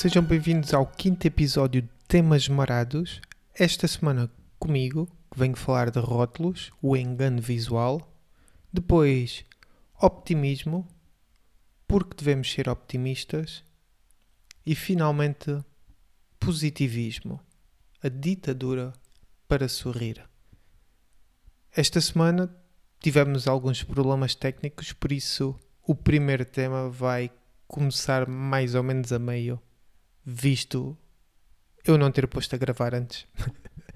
Sejam bem-vindos ao quinto episódio de Temas Marados. Esta semana comigo, que venho falar de rótulos, o engano visual. Depois, optimismo, porque devemos ser optimistas. E finalmente, positivismo, a ditadura para sorrir. Esta semana tivemos alguns problemas técnicos, por isso o primeiro tema vai começar mais ou menos a meio, visto eu não ter posto a gravar antes.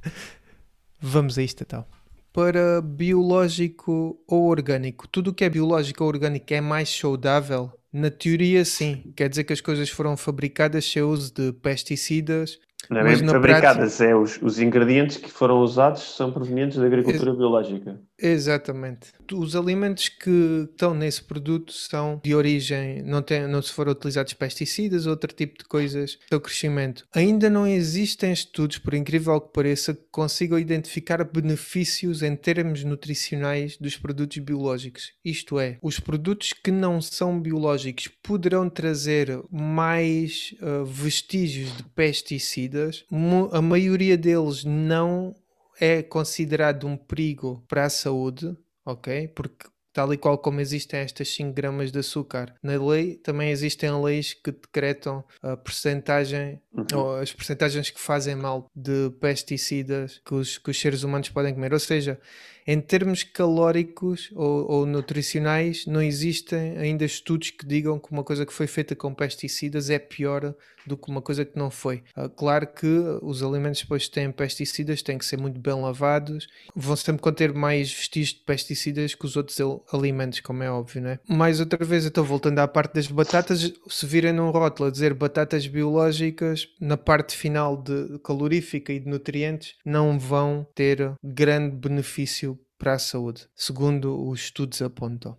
Vamos a isto então. Para biológico ou orgânico, tudo o que é biológico ou orgânico é mais saudável? Na teoria, sim. Quer dizer que as coisas foram fabricadas sem uso de pesticidas, Não é mesmo na fabricadas, é os, os ingredientes que foram usados são provenientes da agricultura biológica. Exatamente. Os alimentos que estão nesse produto são de origem, não, tem, não se foram utilizados pesticidas, outro tipo de coisas, seu crescimento. Ainda não existem estudos, por incrível que pareça, que consigam identificar benefícios em termos nutricionais dos produtos biológicos. Isto é, os produtos que não são biológicos poderão trazer mais ah, vestígios de pesticidas. A maioria deles não é considerado um perigo para a saúde, ok? Porque tal e qual como existem estas 5 gramas de açúcar na lei, também existem leis que decretam a percentagem Uhum. ou as percentagens que fazem mal de pesticidas que os, que os seres humanos podem comer. Ou seja, em termos calóricos ou, ou nutricionais, não existem ainda estudos que digam que uma coisa que foi feita com pesticidas é pior do que uma coisa que não foi. Ah, claro que os alimentos depois que têm pesticidas têm que ser muito bem lavados, vão sempre conter mais vestígios de pesticidas que os outros alimentos, como é óbvio, né? Mais outra vez, então voltando à parte das batatas, se virem num rótulo a dizer batatas biológicas, na parte final de calorífica e de nutrientes, não vão ter grande benefício para a saúde, segundo os estudos apontam.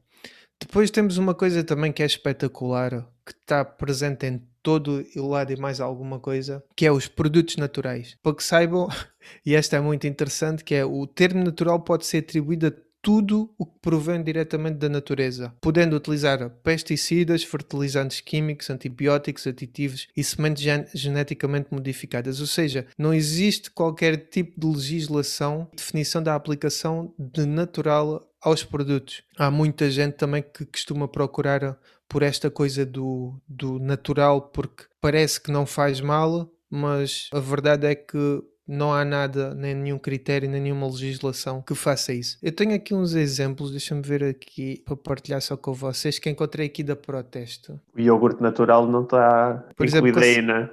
Depois temos uma coisa também que é espetacular, que está presente em todo o lado e mais alguma coisa, que é os produtos naturais. Para que saibam, e esta é muito interessante, que é o termo natural pode ser atribuído a tudo o que provém diretamente da natureza, podendo utilizar pesticidas, fertilizantes químicos, antibióticos, aditivos e sementes gen- geneticamente modificadas. Ou seja, não existe qualquer tipo de legislação, definição da aplicação de natural aos produtos. Há muita gente também que costuma procurar por esta coisa do, do natural porque parece que não faz mal, mas a verdade é que não há nada, nem nenhum critério, nem nenhuma legislação que faça isso. Eu tenho aqui uns exemplos, deixa-me ver aqui para partilhar só com vocês, que encontrei aqui da protesto. O iogurte natural não está incluído aí, cons- né?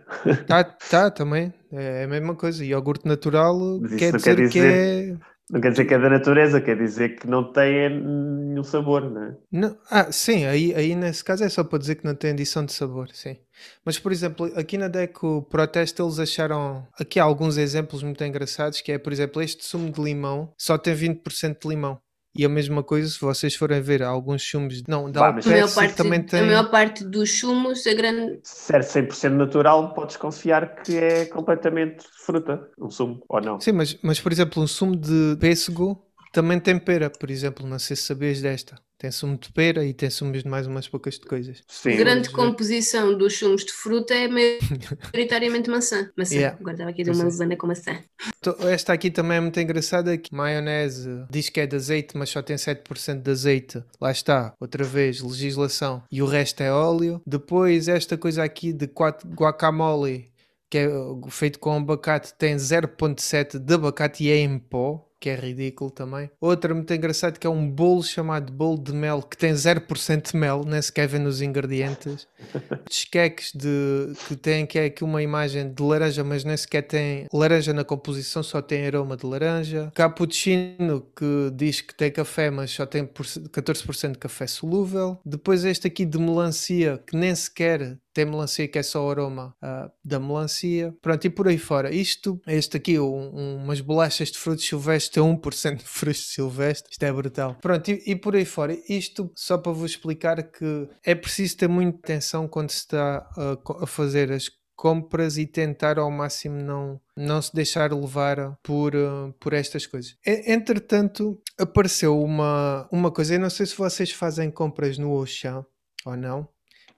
Tá, tá também, é a mesma coisa. Iogurte natural Mas quer não dizer, quer que é. Não quer dizer que é da natureza, quer dizer que não tem nenhum sabor, né? Não, ah, sim, aí, aí nesse caso é só para dizer que não tem adição de sabor, sim. Mas, por exemplo, aqui na Deco Protesto eles acharam aqui há alguns exemplos muito engraçados, que é, por exemplo, este sumo de limão só tem 20% de limão. E a mesma coisa, se vocês forem ver alguns sumos, não, da Vá, mas- A maior, Alpepsi parte, também a tem... maior parte dos sumos, a grande. Se é 100% natural, podes confiar que é completamente fruta, um sumo, ou não? Sim, mas, mas, por exemplo, um sumo de pêssego também tem pera, por exemplo, não sei se sabias desta. Tem sumo de pera e tem sumos de mais umas poucas de coisas. Sim. grande ver. composição dos sumos de fruta é maioritariamente maçã. Maçã. Yeah. Agora estava aqui de uma sei. levana com maçã. Então, Esta aqui também é muito engraçada, que maionese diz que é de azeite, mas só tem 7% de azeite. Lá está, outra vez, legislação. E o resto é óleo. Depois esta coisa aqui de guacamole, que é feito com abacate, tem 0.7 de abacate e é em pó. Que é ridículo também. Outra muito engraçada que é um bolo chamado bolo de mel que tem 0% de mel, nem sequer vê nos ingredientes. Estes queques de, que tem que é aqui uma imagem de laranja, mas nem sequer tem laranja na composição, só tem aroma de laranja. Cappuccino que diz que tem café, mas só tem por- 14% de café solúvel. Depois este aqui de melancia, que nem sequer tem melancia, que é só o aroma ah, da melancia. Pronto, e por aí fora. Isto, este aqui, um- um- umas bolachas de frutos silvestres, tem 1% de frutos silvestres. Isto é brutal. Pronto, e, e por aí fora. Isto só para vos explicar que é preciso ter muita atenção quando se está a a fazer as compras e tentar ao máximo não, não se deixar levar por, por estas coisas. Entretanto, apareceu uma, uma coisa, eu não sei se vocês fazem compras no Auchan ou não,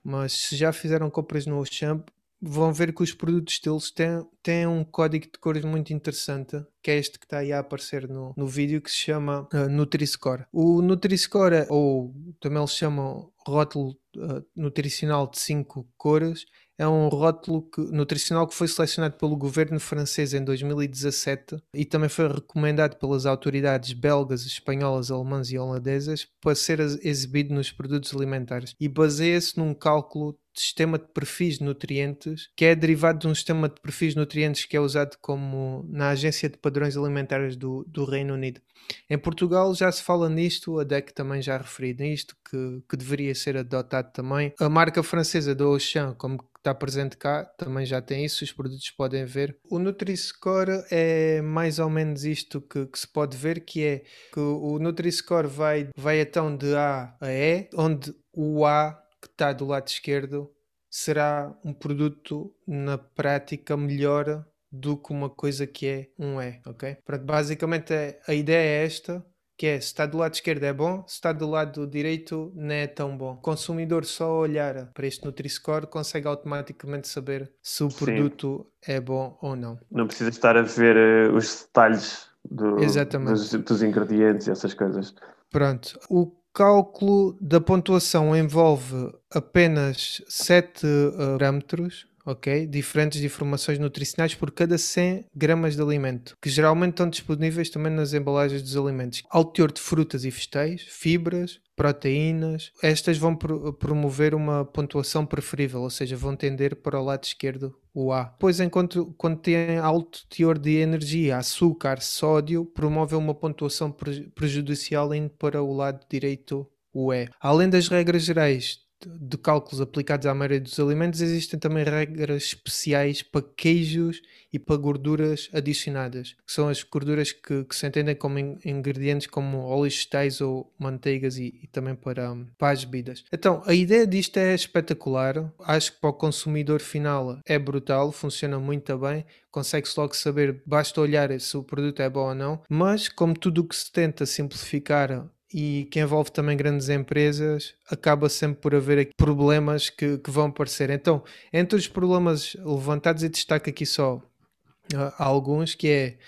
mas se já fizeram compras no Auchan, vão ver que os produtos deles têm, têm um código de cores muito interessante, que é este que está aí a aparecer no, no vídeo, que se chama uh, Nutri-Score. O Nutri-Score, ou também eles chamam rótulo uh, nutricional de 5 cores, é um rótulo que, nutricional que foi selecionado pelo governo francês em 2017 e também foi recomendado pelas autoridades belgas, espanholas, alemãs e holandesas para ser exibido nos produtos alimentares e baseia-se num cálculo sistema de perfis de nutrientes que é derivado de um sistema de perfis de nutrientes que é usado como na Agência de Padrões Alimentares do, do Reino Unido. Em Portugal já se fala nisto, a DEC também já referiu nisto, que, que deveria ser adotado também. A marca francesa da Auchan, como está presente cá, também já tem isso, os produtos podem ver. O Nutri-Score é mais ou menos isto que, que, se pode ver, que é que o Nutri-Score vai, vai então de A a E, onde o A que está do lado esquerdo será um produto na prática melhor do que uma coisa que é um E, ok? Pronto, basicamente é, a ideia é esta, que é se está do lado esquerdo é bom, se está do lado direito não é tão bom. O consumidor só olhar para este Nutri-Score consegue automaticamente saber se o produto Sim. é bom ou não. Não precisa estar a ver uh, os detalhes do, dos, dos ingredientes e essas coisas. Pronto. O cálculo da pontuação envolve apenas 7 uh, parâmetros ok? Diferentes de informações nutricionais por cada 100 gramas de alimento, que geralmente estão disponíveis também nas embalagens dos alimentos. Ao teor de frutas e vegetais, fibras, proteínas, estas vão pro promover uma pontuação preferível, ou seja, vão tender para o lado esquerdo o A. Depois, enquanto tem alto teor de energia, açúcar, sódio, promove uma pontuação pre prejudicial indo para o lado direito o E. Além das regras gerais de cálculos aplicados à maioria dos alimentos, existem também regras especiais para queijos e para gorduras adicionadas, que são as gorduras que, que se entendem como in, ingredientes como óleos vegetais ou manteigas e, e também para, para as bebidas. Então, a ideia disto é espetacular, acho que para o consumidor final é brutal, funciona muito bem, consegue-se logo saber, basta olhar se o produto é bom ou não, mas como tudo o que se tenta simplificar e que envolve também grandes empresas, acaba sempre por haver problemas que, que vão aparecer. Então, entre os problemas levantados, e destaco aqui só uh, alguns, que é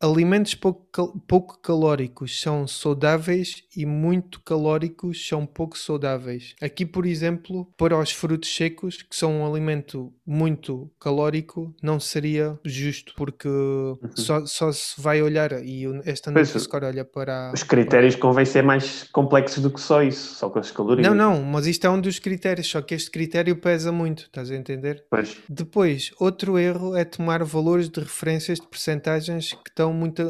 alimentos pouco, pouco calóricos são saudáveis e muito calóricos são pouco saudáveis. Aqui, por exemplo, para os frutos secos, que são um alimento muito calórico, não seria justo, porque uhum. só, só se vai olhar, e esta Nutri-Score olha para... Os critérios para... convém ser mais complexos do que só isso, só com as calorias. Não, não, mas isto é um dos critérios, só que este critério pesa muito, estás a entender? Pois. Depois, outro erro é tomar valores de referências de percentagens que estão muito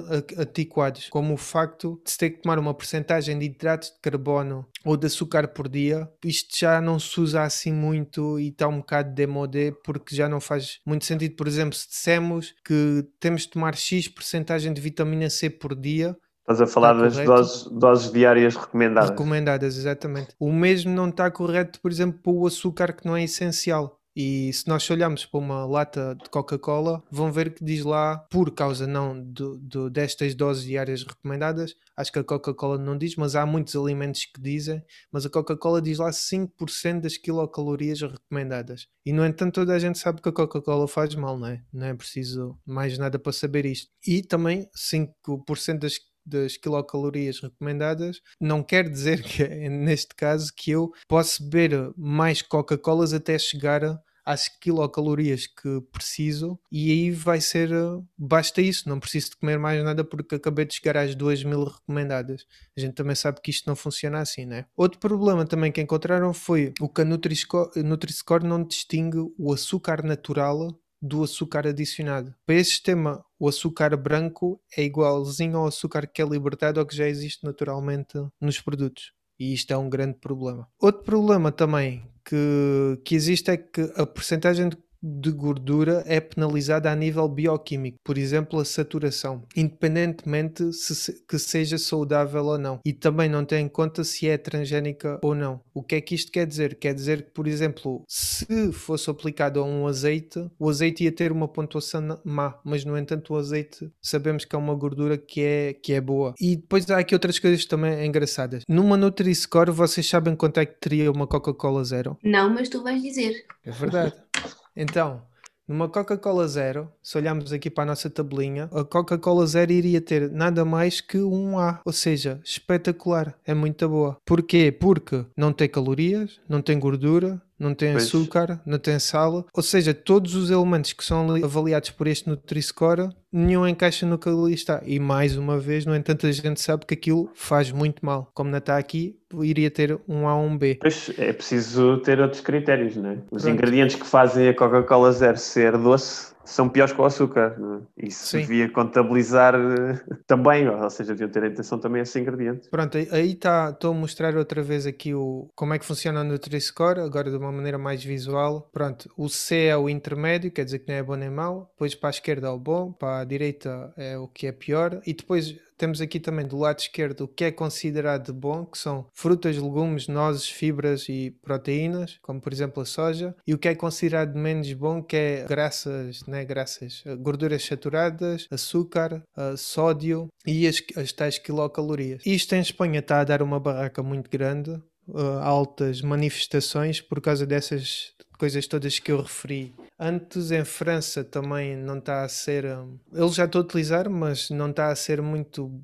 antiquados, como o facto de se ter que tomar uma percentagem de hidratos de carbono ou de açúcar por dia. Isto já não se usa assim muito e está um bocado demodé porque já não faz muito sentido. Por exemplo, se dissemos que temos de tomar X percentagem de vitamina C por dia, Estás a falar das doses, doses, diárias recomendadas. Recomendadas, exatamente. O mesmo não está correto, por exemplo, para o açúcar que não é essencial. E se nós olharmos para uma lata de Coca-Cola, vão ver que diz lá, por causa não de, de, destas doses diárias recomendadas, acho que a Coca-Cola não diz, mas há muitos alimentos que dizem, mas a Coca-Cola diz lá 5% das quilocalorias recomendadas. E no entanto, toda a gente sabe que a Coca-Cola faz mal, não é? Não é preciso mais nada para saber isto. E também 5% das das quilocalorias recomendadas, não quer dizer que, neste caso, que eu posso beber mais Coca-Colas até chegar às quilocalorias que preciso e aí vai ser, basta isso, não preciso de comer mais nada porque acabei de chegar às 2000 recomendadas. A gente também sabe que isto não funciona assim, né? Outro problema também que encontraram foi o que a Nutri-Score Nutri não distingue o açúcar natural do açúcar adicionado. Para esse sistema, o açúcar branco é igualzinho ao açúcar que é libertado ou que já existe naturalmente nos produtos. E isto é um grande problema. Outro problema também que, que existe é que a porcentagem de de gordura é penalizada a nível bioquímico, por exemplo, a saturação, independentemente se, que seja saudável ou não. E também não tem em conta se é transgénica ou não. O que é que isto quer dizer? Quer dizer que, por exemplo, se fosse aplicado a um azeite, o azeite ia ter uma pontuação má, mas no entanto o azeite sabemos que é uma gordura que é, que é boa. E depois há aqui outras coisas também engraçadas. Numa Nutri-Score, vocês sabem quanto é que teria uma Coca-Cola zero? Não, mas tu vais dizer. É verdade. Então, numa Coca-Cola Zero, se olharmos aqui para a nossa tabelinha, a Coca-Cola Zero iria ter nada mais que um A, ou seja, espetacular, é muito boa. Porquê? Porque não tem calorias, não tem gordura, não tem Pois. açúcar, não tem sal, ou seja, todos os elementos que são ali avaliados por este Nutri-Score, nenhum encaixa no que ali está. E mais uma vez, no entanto, a gente sabe que aquilo faz muito mal. Como não está aqui, iria ter um A ou um B. Pois é preciso ter outros critérios, não é? Os Pronto. ingredientes que fazem a Coca-Cola Zero ser doce são piores que o açúcar. É? Isso Sim. devia contabilizar eh, também, ou seja, deviam ter atenção também a esses ingredientes. Pronto, aí- aí está, estou a mostrar outra vez aqui o, como é que funciona o Nutri-Score, agora de uma maneira mais visual. Pronto, o C é o intermédio, quer dizer que não é bom nem mau, depois para a esquerda é o bom, para a direita é o que é pior, e depois temos aqui também do lado esquerdo o que é considerado de bom, que são frutas, legumes, nozes, fibras e proteínas, como por exemplo a soja, e o que é considerado de menos bom, que é graças, né, graças, eh, gorduras saturadas, açúcar, eh, sódio e as, as tais quilocalorias. Isto em Espanha está a dar uma barraca muito grande, eh, altas manifestações por causa dessas coisas todas que eu referi. Antes em França também não está a ser. hum, Ele já está a utilizar, mas não está a ser muito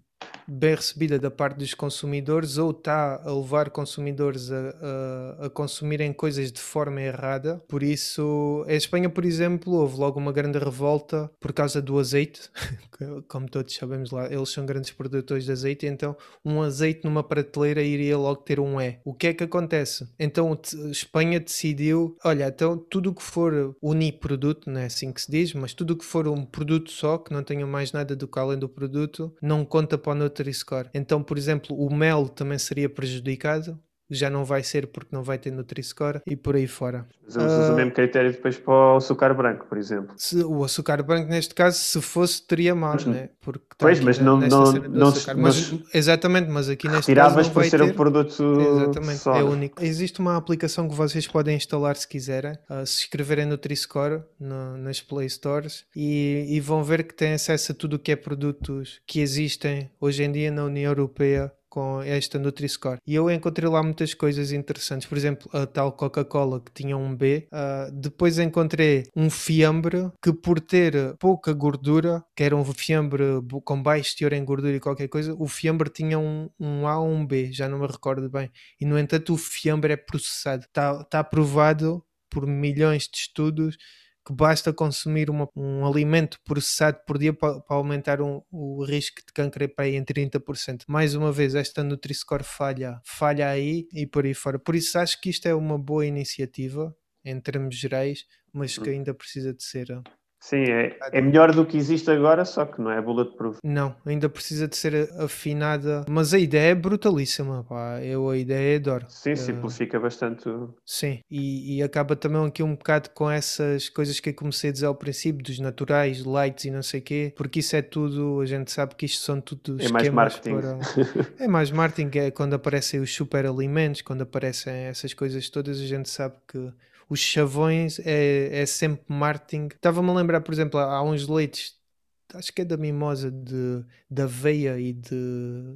bem recebida da parte dos consumidores ou está a levar consumidores a, a, a consumirem coisas de forma errada. Por isso, em Espanha, por exemplo, houve logo uma grande revolta por causa do azeite. Como todos sabemos lá, eles são grandes produtores de azeite, então um azeite numa prateleira iria logo ter um E. O que é que acontece? Então Espanha decidiu, olha, então tudo o que for uniproduto, não é assim que se diz, mas tudo o que for um produto só, que não tenha mais nada do que além do produto, não conta para o Nutri-Score. Então, por exemplo, o mel também seria prejudicado, já não vai ser porque não vai ter Nutri-Score e por aí fora. Mas eles usam Ah. o mesmo critério depois para o açúcar branco, por exemplo. Se- o açúcar branco, neste caso, se fosse, teria mal, Mas- né? Porque Pois, mas não- não- não- não Mas, exatamente, mas aqui neste caso Tiravas por vai ser ter. um produto Exatamente, só. é não é? único. Existe uma aplicação que vocês podem instalar se quiserem, ah, se escreverem Nutri-Score no- nas Play Stores e, e vão ver que têm acesso a tudo o que é produtos que existem hoje em dia na União Europeia com esta Nutri-Score. E eu encontrei lá muitas coisas interessantes. Por exemplo, a tal Coca-Cola que tinha um B. ah, depois encontrei um fiambre que por ter pouca gordura, que era um fiambre com baixo teor em gordura e qualquer coisa, o fiambre tinha um, um A ou um B, já não me recordo bem. E no entanto o fiambre é processado. Está tá provado por milhões de estudos que basta consumir uma- um alimento processado por dia para, para aumentar um- o risco de câncer para aí em 30%. Mais uma vez, esta Nutri-Score falha, falha aí e por aí fora. Por isso acho que isto é uma boa iniciativa em termos gerais, mas que ainda precisa de ser. Sim, é, é melhor do que existe agora, só que não é bulletproof. Não, ainda precisa de ser afinada. Mas a ideia é brutalíssima, pá. Eu a ideia adoro. Sim, Uh, simplifica bastante. Sim, e, e acaba também aqui um bocado com essas coisas que eu comecei a dizer ao princípio, dos naturais, lights e não sei o quê, porque isso é tudo, a gente sabe que isto são tudo É mais esquemas marketing. para... É mais marketing, é quando aparecem os super alimentos, quando aparecem essas coisas todas, a gente sabe que os chavões é, é sempre marketing. Estava-me a lembrar, por exemplo, há uns leites, acho que é da mimosa, de, de aveia e de,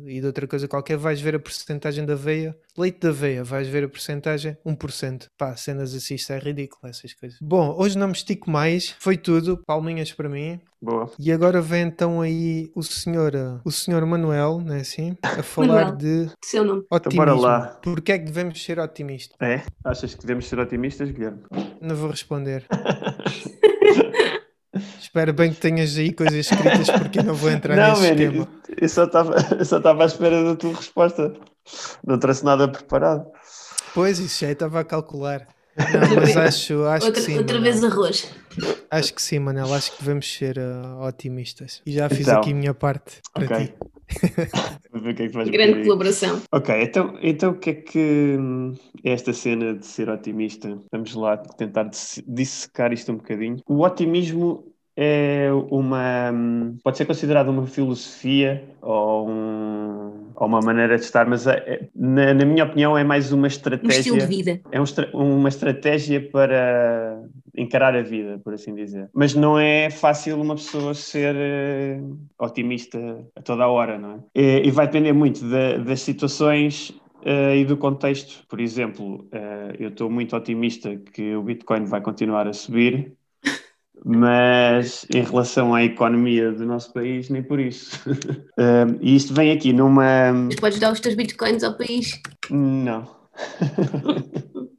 e de outra coisa qualquer, vais ver a porcentagem da aveia, leite de aveia, vais ver a porcentagem 1%. Pá, cenas assim, isto é ridículo, essas coisas. Bom, hoje não me estico mais, foi tudo, palminhas para mim. Boa. E agora vem então aí o senhor, uh, o senhor Manuel, não é assim? A falar Manuel. de Seu nome. otimismo. bora lá. Porquê é que devemos ser otimistas? É? Achas que devemos ser otimistas, Guilherme? Não vou responder. Espero bem que tenhas aí coisas escritas porque eu não vou entrar não, nesse man, esquema. eu só estava eu só estava à espera da tua resposta. Não trouxe nada preparado. Pois, isso já estava a calcular. Não, mas acho, acho que Outra, sim. outra Manel. vez arroz. Acho que sim, Manel. Acho que devemos ser uh, otimistas. E já fiz Então, aqui a minha parte para Ok. ti. Vou ver o que é que Grande colaboração. Ok, então, então o que é que hum, é esta cena de ser otimista? Vamos lá tentar dis- dissecar isto um bocadinho. O otimismo é uma. hum, pode ser considerado uma filosofia ou, um- ou uma maneira de estar, mas é- é- na, na minha opinião é mais uma Um estilo de estratégia. vida. É um uma estratégia para encarar a vida, por assim dizer. Mas não é fácil uma pessoa ser eh, otimista a toda a hora, não é? E, e vai depender muito da- das situações uh, e do contexto. Por exemplo, uh, eu estou muito otimista que o Bitcoin vai continuar a subir, mas em relação à economia do nosso país, nem por isso. e isto vem aqui numa. Mas podes dar os teus bitcoins ao país? Não.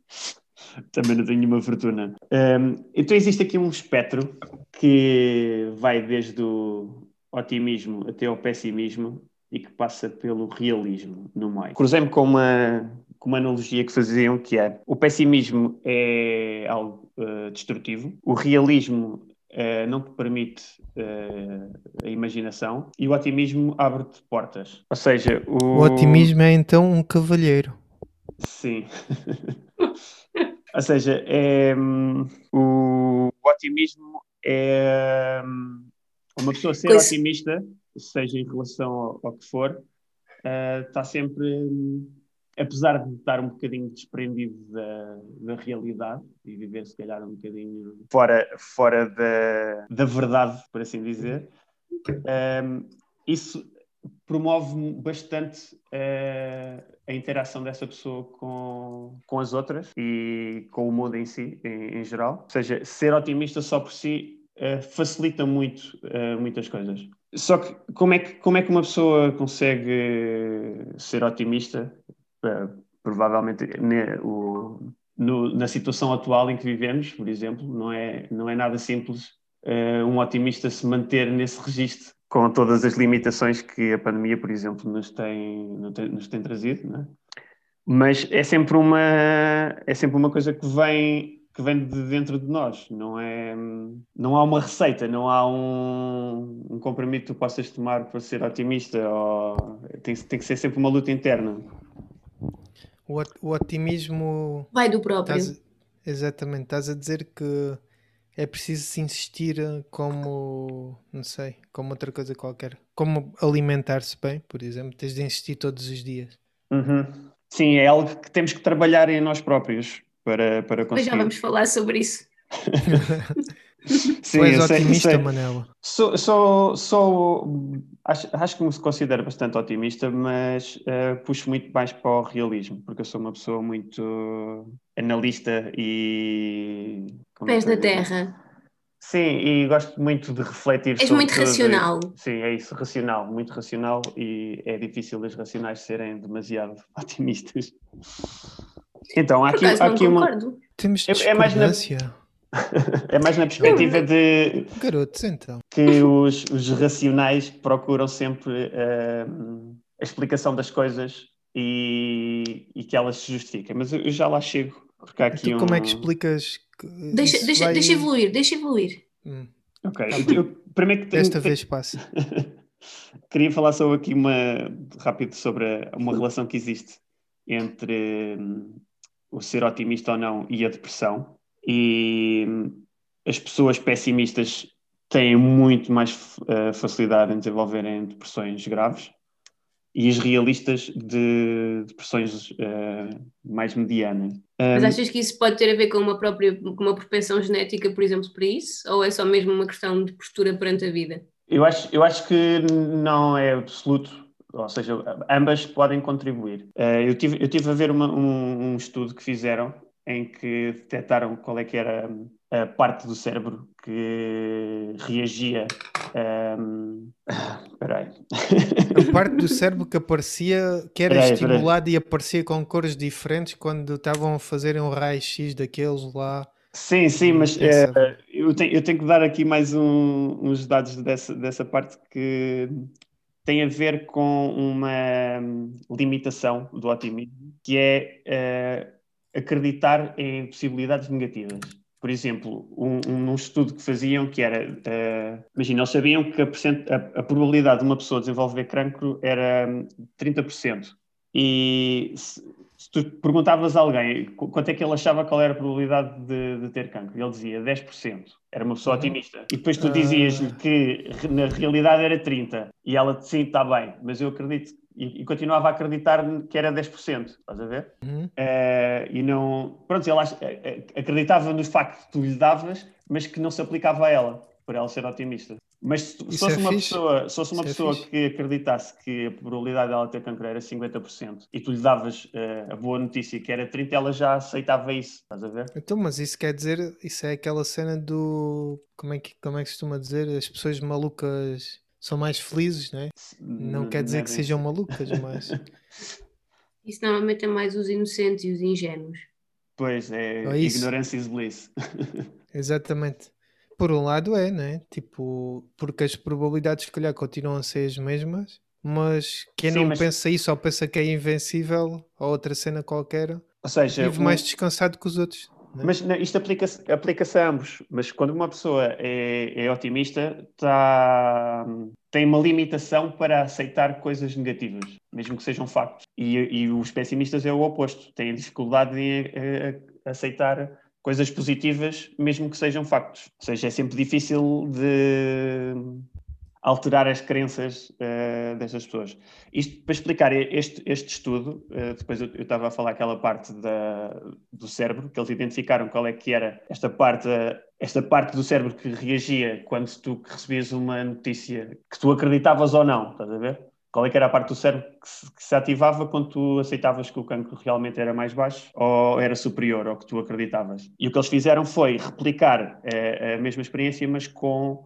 Também não tenho nenhuma fortuna. Um, então existe aqui um espectro que vai desde o otimismo até ao pessimismo e que passa pelo realismo no meio. Cruzei-me com uma, com uma analogia que faziam que é o pessimismo é algo uh, destrutivo, o realismo uh, não te permite uh, a imaginação e o otimismo abre-te portas. Ou seja, o... o otimismo é então um cavalheiro. Sim. Ou seja, é, um, o otimismo é um, uma pessoa ser pois... otimista, seja em relação ao, ao que for, uh, está sempre, um, apesar de estar um bocadinho desprendido da, da realidade e viver se calhar um bocadinho fora, fora da, da verdade, por assim dizer, um, isso promove bastante uh, a interação dessa pessoa com, com as outras e com o mundo em si, em, em geral. Ou seja, ser otimista só por si uh, facilita muito uh, muitas coisas. Só que como é que, como é que uma pessoa consegue ser otimista? Provavelmente ne, o, no, na situação atual em que vivemos, por exemplo, não é, não é nada simples um otimista se manter nesse registro com todas as limitações que a pandemia, por exemplo, nos tem, nos tem trazido, é? mas é sempre uma é sempre uma coisa que vem que vem de dentro de nós, não é não há uma receita, não há um, um comprimido que tu possas tomar para ser otimista, ou, tem, tem que ser sempre uma luta interna. O, o otimismo vai do próprio. Estás, exatamente, estás a dizer que é preciso se insistir como, não sei, como outra coisa qualquer. Como alimentar-se bem, por exemplo, tens de insistir todos os dias. Uhum. Sim, é algo que temos que trabalhar em nós próprios para, para conseguir. Mas já vamos falar sobre isso. Sim, tu és otimista, sei. Manela? Sou, sou, sou acho, acho que me considero bastante otimista, mas uh, puxo muito mais para o realismo, porque eu sou uma pessoa muito analista e. É Pés da terra. Sim, e gosto muito de refletir És muito racional. Sim, é isso, racional, muito racional e é difícil os racionais serem demasiado otimistas. Então, há aqui, há aqui uma. Temos é, é mais na é mais na perspectiva de. Garotos, então. Que os, os racionais procuram sempre uh, a explicação das coisas e, e, que elas se justifiquem. Mas eu, já lá chego. Porque há aqui então, um... como é que explicas. Que deixa, deixa, vai... deixa evoluir, deixa evoluir. Hum. Ok, tá eu, primeiro que tenho... Desta vez passa. Queria falar sobre aqui uma rápido sobre uma relação que existe entre um, o ser otimista ou não e a depressão e as pessoas pessimistas têm muito mais uh, facilidade em desenvolverem depressões graves e as realistas de depressões uh, mais medianas. Mas um, achas que isso pode ter a ver com uma própria com uma propensão genética, por exemplo, para isso? Ou é só mesmo uma questão de postura perante a vida? Eu acho, eu acho que não é absoluto, ou seja, ambas podem contribuir. Uh, eu, tive, eu tive a ver uma, um, um estudo que fizeram em que detectaram qual é que era a parte do cérebro que reagia. Um... Espera A parte do cérebro que aparecia, que era estimulada e aparecia com cores diferentes quando estavam a fazer um raio-x daqueles lá. Sim, sim, mas é, eu, tenho, eu tenho que dar aqui mais um, uns dados dessa, dessa parte que tem a ver com uma limitação do otimismo, que é uh, acreditar em possibilidades negativas. Por exemplo, um, um estudo que faziam que era, uh, imagina, eles sabiam que a, a, a, probabilidade de uma pessoa desenvolver cancro era 30%. E se, se, tu perguntavas a alguém quanto é que ele achava qual era a probabilidade de, de ter cancro, ele dizia 10%. Era uma pessoa uhum. otimista. E depois tu dizias-lhe ah. que na realidade era 30%. E ela, sim, está bem, mas eu acredito e, e, continuava a acreditar que era 10%, estás a ver? Uhum. Uh, e não. Pronto, ele acreditava no facto que tu lhe davas, mas que não se aplicava a ela, por ela ser otimista. Mas se, se fosse é uma fixe. pessoa, se fosse uma Isso é pessoa fixe. que acreditasse que a probabilidade dela ter cancro era 50% e tu lhe davas eh, a boa notícia que era 30%, ela já aceitava isso, estás a ver? Então, mas isso quer dizer, isso é aquela cena do. Como é que, como é que se costuma dizer? As pessoas malucas são mais felizes, não é? Não quer dizer que sejam malucas, mas. Isso normalmente é mais os inocentes e os ingênuos. Pois é, É ignorance is bliss. Exatamente. Por um lado é, né? Tipo, porque as probabilidades se calhar continuam a ser as mesmas, mas quem Sim, não mas- pensa isso ou pensa que é invencível ou outra cena qualquer, Ou seja, vive o- mais descansado que os outros. Né? Mas não, isto aplica-se aplica a ambos. Mas quando uma pessoa é, é otimista, tá, tem uma limitação para aceitar coisas negativas, mesmo que sejam factos. E, e os pessimistas é o oposto. Têm dificuldade em eh, aceitar coisas positivas, mesmo que sejam factos. Ou seja, é sempre difícil de alterar as crenças destas pessoas. Isto para explicar este, este estudo, eh, depois eu eu estava a falar aquela parte da, do cérebro, que eles identificaram qual é que era esta parte, esta parte do cérebro que reagia quando tu recebias uma notícia que tu acreditavas ou não, estás a ver? Qual é que era a parte do cérebro que se, que se ativava quando tu aceitavas que o cancro realmente era mais baixo ou era superior ao que tu acreditavas? E o que eles fizeram foi replicar eh, a mesma experiência, mas com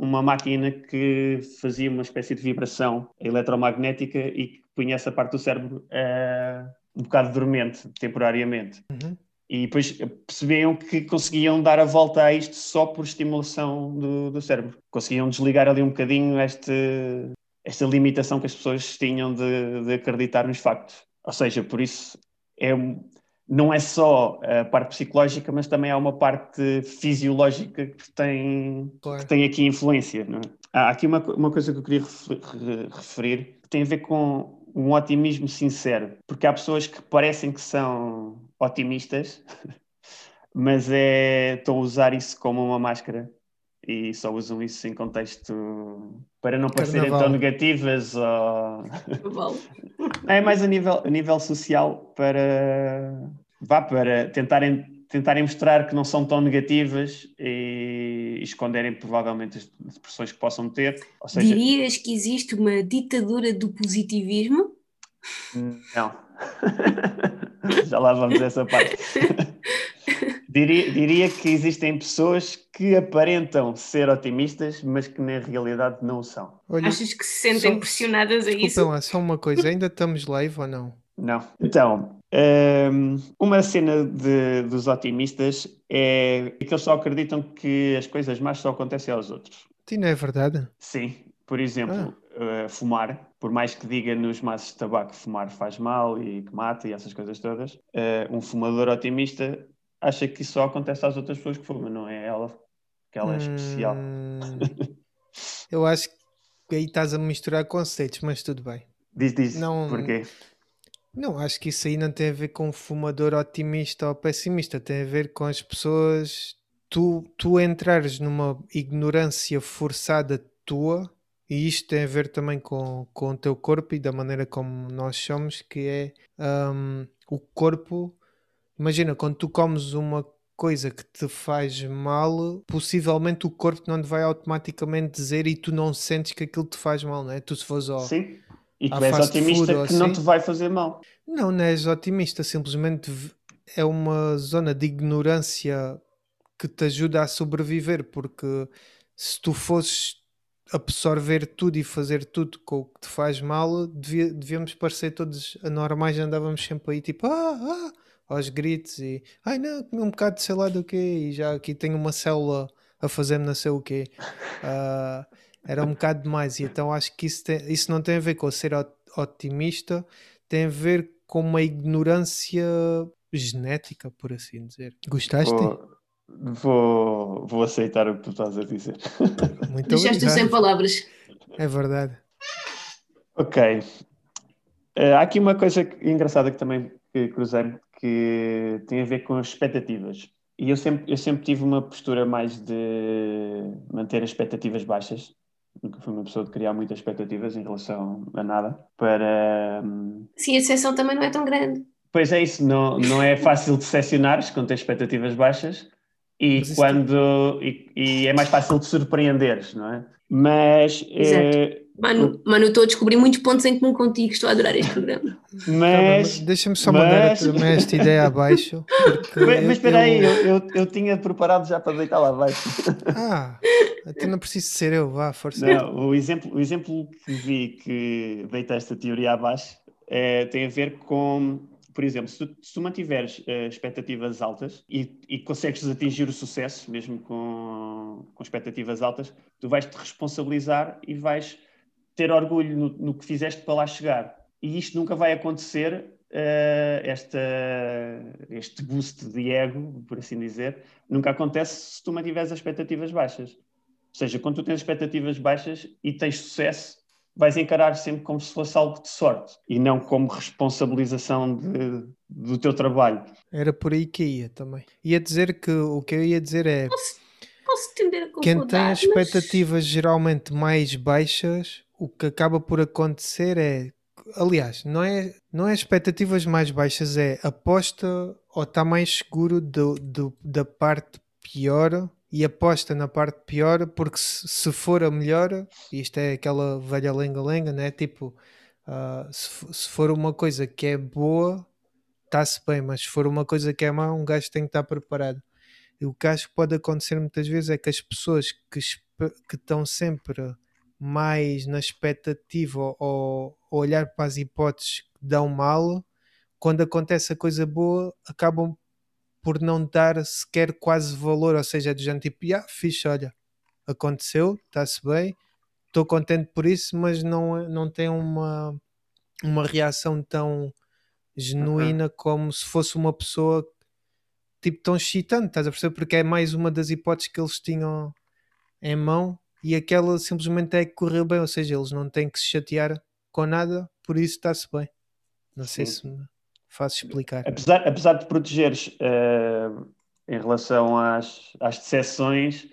uma máquina que fazia uma espécie de vibração eletromagnética e que punha essa parte do cérebro eh, um bocado dormente, temporariamente. Uhum. E depois percebiam que conseguiam dar a volta a isto só por estimulação do, do cérebro. Conseguiam desligar ali um bocadinho este, esta limitação que as pessoas tinham de, de acreditar nos factos. Ou seja, por isso é não é só a parte psicológica, mas também há uma parte fisiológica que tem, Claro. que tem aqui influência. É? Há aqui uma, uma coisa que eu queria refer- re- referir que tem a ver com um otimismo sincero, porque há pessoas que parecem que são otimistas, mas é, estão a usar isso como uma máscara e só usam isso em contexto para não parecerem tão negativas ou... É mais a nível, a nível social para vá para tentarem, tentarem mostrar que não são tão negativas e, esconderem provavelmente as depressões que possam ter. Ou seja, Dirias que existe uma ditadura do positivismo? não. Já lá vamos a essa parte. Diria, diria que existem pessoas que aparentam ser otimistas, mas que na realidade não são. Olha, Achas que se sentem só- pressionadas a isso? lá, só uma coisa, ainda estamos live ou não? Não. Então, hum, uma cena de- dos otimistas é que eles só acreditam que as coisas más só acontecem aos outros. Sim, não é verdade? Sim, por exemplo, uh, fumar, por mais que diga nos maços de tabaco que fumar faz mal e que mata e essas coisas todas, uh, um fumador otimista acha que isso só acontece às outras pessoas que fumam, não é ela, que ela é especial. Hum, eu acho que aí estás a misturar conceitos, mas tudo bem. Diz, diz, Não- porquê? Não, acho que isso aí não tem a ver com um fumador otimista ou pessimista, tem a ver com as pessoas. Tu, tu entrares numa ignorância forçada tua, e isto tem a ver também com, com o teu corpo e da maneira como nós somos, que é hum, o corpo. Imagina, quando tu comes uma coisa que te faz mal, possivelmente o corpo não te vai automaticamente dizer e tu não sentes que aquilo te faz mal, não é? Tu se fores ao, Sim. E tu és otimista food que não assim? te vai fazer mal. Não, não és otimista, simplesmente é uma zona de ignorância que te ajuda a sobreviver, porque se tu fosses absorver tudo e fazer tudo com o que te faz mal, devia- devíamos parecer todos anormais, andávamos sempre aí tipo, ah, ah, aos gritos e, ai não, comi um bocado de sei lá do quê, e já aqui tenho uma célula a fazer-me não sei o quê. Ah, era um bocado demais, e então acho que isso, tem- isso não tem a ver com ser ot- otimista, tem a ver com uma ignorância genética, por assim dizer. Gostaste? Vou, vou, vou aceitar o que tu estás a dizer. Muito Deixaste-o sem palavras. É verdade. Ok. Eh, há aqui uma coisa que- engraçada que também que cruzei, que tem a ver com as expectativas. E eu sempre, eu sempre tive uma postura mais de manter as expectativas baixas. Nunca fui uma pessoa de criar muitas expectativas em relação a nada. Para. hum, Sim, a exceção também não é tão grande. Pois é isso, não, não é fácil de decepcionares quando tens expectativas baixas, E, quando, e, e é mais fácil de surpreenderes, não é? Mas, Exato. eh, Mano, mano, eu estou a descobrir muitos pontos em comum contigo, estou a adorar este programa. Tá mas, Deixa-me só mas- mandar esta ideia abaixo. mas, mas espera aí, eu- eu, eu, tinha preparado já para deitar lá abaixo. Ah, até não preciso ser eu, vá, força. Não, o exemplo, o exemplo que vi que deita esta teoria abaixo eh, tem a ver com, por exemplo, se tu, se tu mantiveres eh, expectativas altas e, e consegues atingir o sucesso, mesmo com, com expectativas altas, tu vais te responsabilizar e vais ter orgulho no, no que fizeste para lá chegar. E isto nunca vai acontecer, eh, esta, este boost de ego, por assim dizer, nunca acontece se tu mantiveres as expectativas baixas. Ou seja, quando tu tens expectativas baixas e tens sucesso, vais encarar sempre como se fosse algo de sorte e não como responsabilização de- do teu trabalho. Era por aí que ia também. Ia dizer que o que eu ia dizer é Posso, posso tender a quem concordar, tem as mas- expectativas geralmente mais baixas, o que acaba por acontecer é. Aliás, não é, não é expectativas mais baixas, é aposta ou está mais seguro do, do- da parte pior e aposta na parte pior, porque se, se for a melhor, isto é aquela velha lenga-lenga, né? Tipo, ah, se, se for uma coisa que é boa, está-se bem, mas se for uma coisa que é má, um gajo tem que estar preparado. O que acho que pode acontecer muitas vezes é que as pessoas que, que estão sempre mais na expectativa ou, ou olhar para as hipóteses que dão mal, quando acontece a coisa boa, acabam por não dar sequer quase valor, ou seja, é do género tipo, ah, fixe, olha, aconteceu, está-se bem, estou contente por isso, mas não, não tem uma, uma reação tão genuína como se fosse uma pessoa tipo tão excitante, estás a perceber? Porque é mais uma das hipóteses que eles tinham em mão e aquela simplesmente é que correu bem, ou seja, eles não têm que se chatear com nada, por isso está-se bem. Não sei Sim. se me faço explicar. Apesar, apesar de protegeres eh, em relação às, às decepções,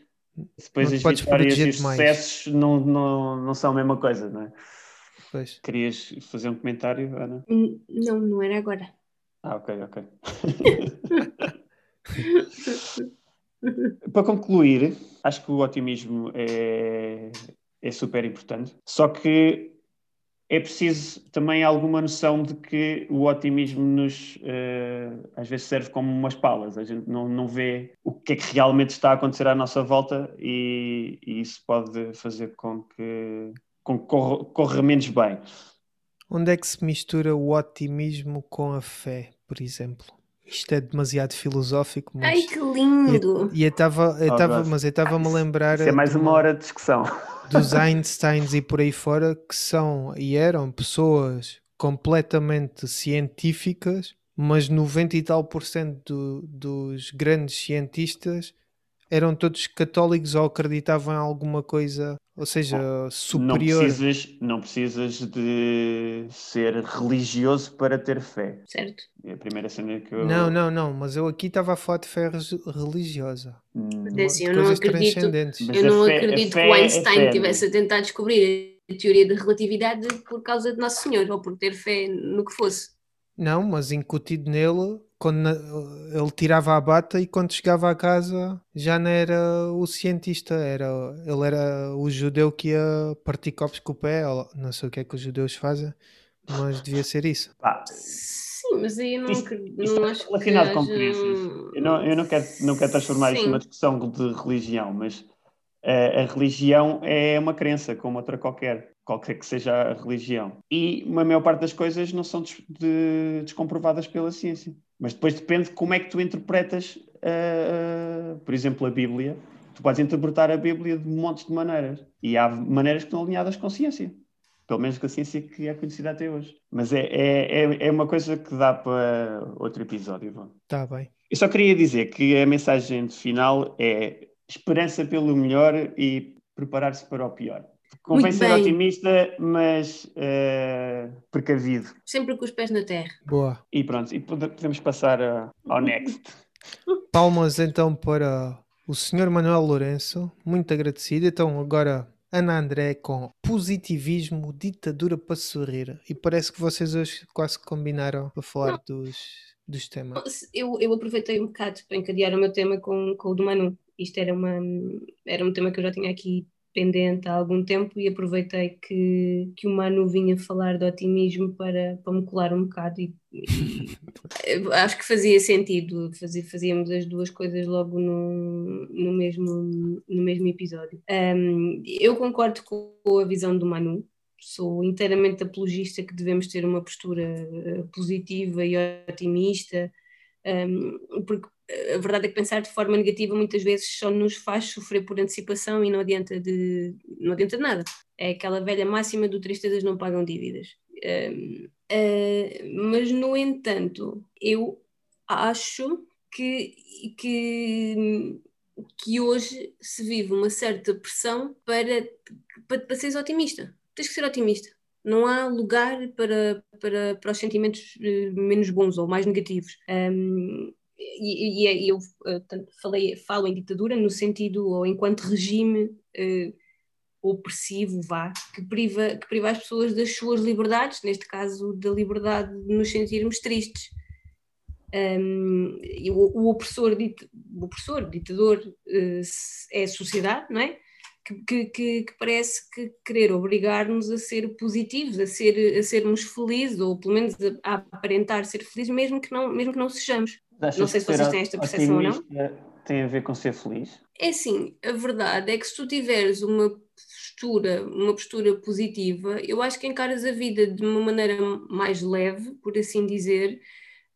depois Não as podes vitórias e os demais. sucessos não, não, não são a mesma coisa, não é? Pois. Querias fazer um comentário, Ana? Não, não era agora. Ah, ok, ok. Para concluir, acho que o otimismo é, é super importante, só que é preciso também alguma noção de que o otimismo nos eh, às vezes serve como umas palas, a gente não, não vê o que é que realmente está a acontecer à nossa volta e, e isso pode fazer com que, com que corra, corra menos bem. Onde é que se mistura o otimismo com a fé, por exemplo? Isto é demasiado filosófico, mas. Ai, que lindo! E eu estava, eu Oh, estava, gosto. mas eu estava-me a lembrar Isso é mais de uma hora de discussão. dos Einsteins e por aí fora que são e eram pessoas completamente científicas, mas 90 e tal por cento do- dos grandes cientistas eram todos católicos ou acreditavam em alguma coisa, ou seja, Não superior. precisas, não precisas de ser religioso para ter fé. Certo. É a primeira cena que eu. Não, não, não, mas eu aqui estava a falar de fé re- religiosa. Hum, Mas é assim, de eu não coisas acredito- Eu não fé- acredito que o é Einstein fé, tivesse a tentar descobrir a teoria da relatividade por causa de Nosso Senhor, ou por ter fé no que fosse. Não, mas incutido nele, quando na- ele tirava a bata e quando chegava a casa já não era o cientista, era, ele era o judeu que ia partir copos com o pé, ou não sei o que é que os judeus fazem, mas devia ser isso. Pá, Sim, mas aí eu não, Isto- isto não acho relacionado que com haja- crenças. Eu não, eu não quero, não quero transformar isto Sim. numa discussão de religião, mas eh, a religião é uma crença, como outra qualquer, qualquer que seja a religião. E a maior parte das coisas não são des- de- descomprovadas pela ciência. Mas depois depende de como é que tu interpretas, eh, por exemplo, a Bíblia. Tu podes interpretar a Bíblia de montes de maneiras. E há maneiras que estão alinhadas com a ciência. Pelo menos com a ciência que é conhecida até hoje. Mas é, é, é, é uma coisa que dá para outro episódio. Vá. Está bem. Eu só queria dizer que a mensagem de final é esperança pelo melhor e preparar-se para o pior. Convém ser otimista, mas eh, precavido. Sempre com os pés na terra. Boa. E pronto, e pode- podemos passar a- ao next. Palmas então para o Sr. Manuel Lourenço, muito agradecido. Então agora Ana André com positivismo, ditadura para sorrir. E parece que vocês hoje quase combinaram para falar dos, dos temas. Eu, eu aproveitei um bocado para encadear o meu tema com, com o do Manu. Isto era, uma, era um tema que eu já tinha aqui pendente há algum tempo e aproveitei que, que o Manu vinha falar de otimismo para, para me colar um bocado e, e acho que fazia sentido, fazia, fazíamos as duas coisas logo no, no, mesmo, no mesmo episódio. Um, eu concordo com a visão do Manu, sou inteiramente apologista que devemos ter uma postura eh, positiva e otimista, um, porque a verdade é que pensar de forma negativa muitas vezes só nos faz sofrer por antecipação e não adianta de, não adianta de nada. É aquela velha máxima do tristezas não pagam dívidas. Um, uh, mas, no entanto, eu acho que, que, que hoje se vive uma certa pressão para, para, para seres otimista. Tens que ser otimista. Não há lugar para, para, para os sentimentos eh, menos bons ou mais negativos. Um, e, e, eu uh, falei, falo em ditadura no sentido, ou enquanto regime uh, opressivo, vá, que priva, que priva as pessoas das suas liberdades, neste caso da liberdade de nos sentirmos tristes. Um, o, o, opressor, dit, o opressor, ditador, uh, é a sociedade, não é? Que, que, que, parece que querer obrigar-nos a ser positivos, a, ser, a sermos felizes, ou pelo menos a, a aparentar ser felizes, mesmo que não, mesmo que não sejamos. Achas não sei se vocês têm esta percepção ou não. Tem a ver com ser feliz? É assim, a verdade é que se tu tiveres uma postura, uma postura positiva, eu acho que encaras a vida de uma maneira mais leve, por assim dizer.